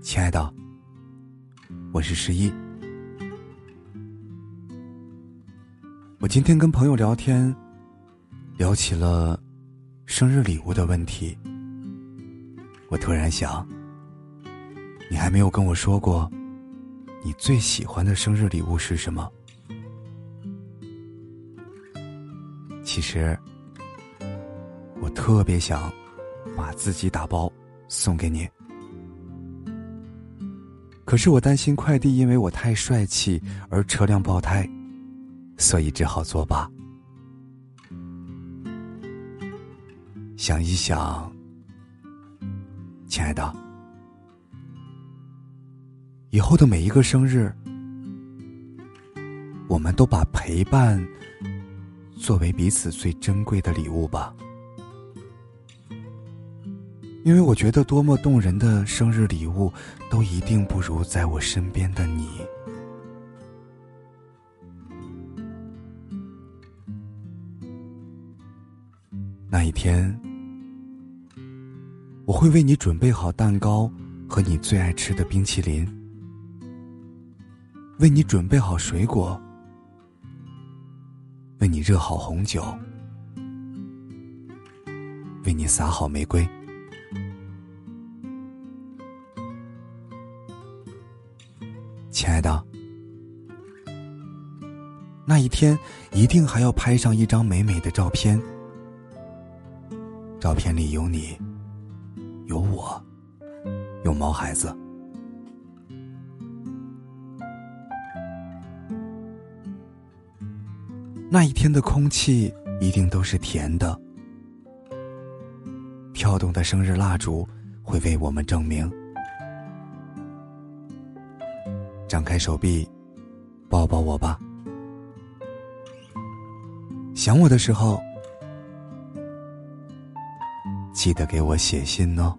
亲爱的，我是十一。我今天跟朋友聊天，聊起了生日礼物的问题。我突然想，你还没有跟我说过，你最喜欢的生日礼物是什么？其实，我特别想把自己打包送给你。可是我担心快递因为我太帅气而车辆爆胎，所以只好作罢。想一想，亲爱的，以后的每一个生日，我们都把陪伴作为彼此最珍贵的礼物吧。因为我觉得，多么动人的生日礼物，都一定不如在我身边的你。那一天，我会为你准备好蛋糕和你最爱吃的冰淇淋，为你准备好水果，为你热好红酒，为你撒好玫瑰。亲爱的，那一天一定还要拍上一张美美的照片。照片里有你，有我，有毛孩子。那一天的空气一定都是甜的，跳动的生日蜡烛会为我们证明。张开手臂，抱抱我吧。想我的时候，记得给我写信哦。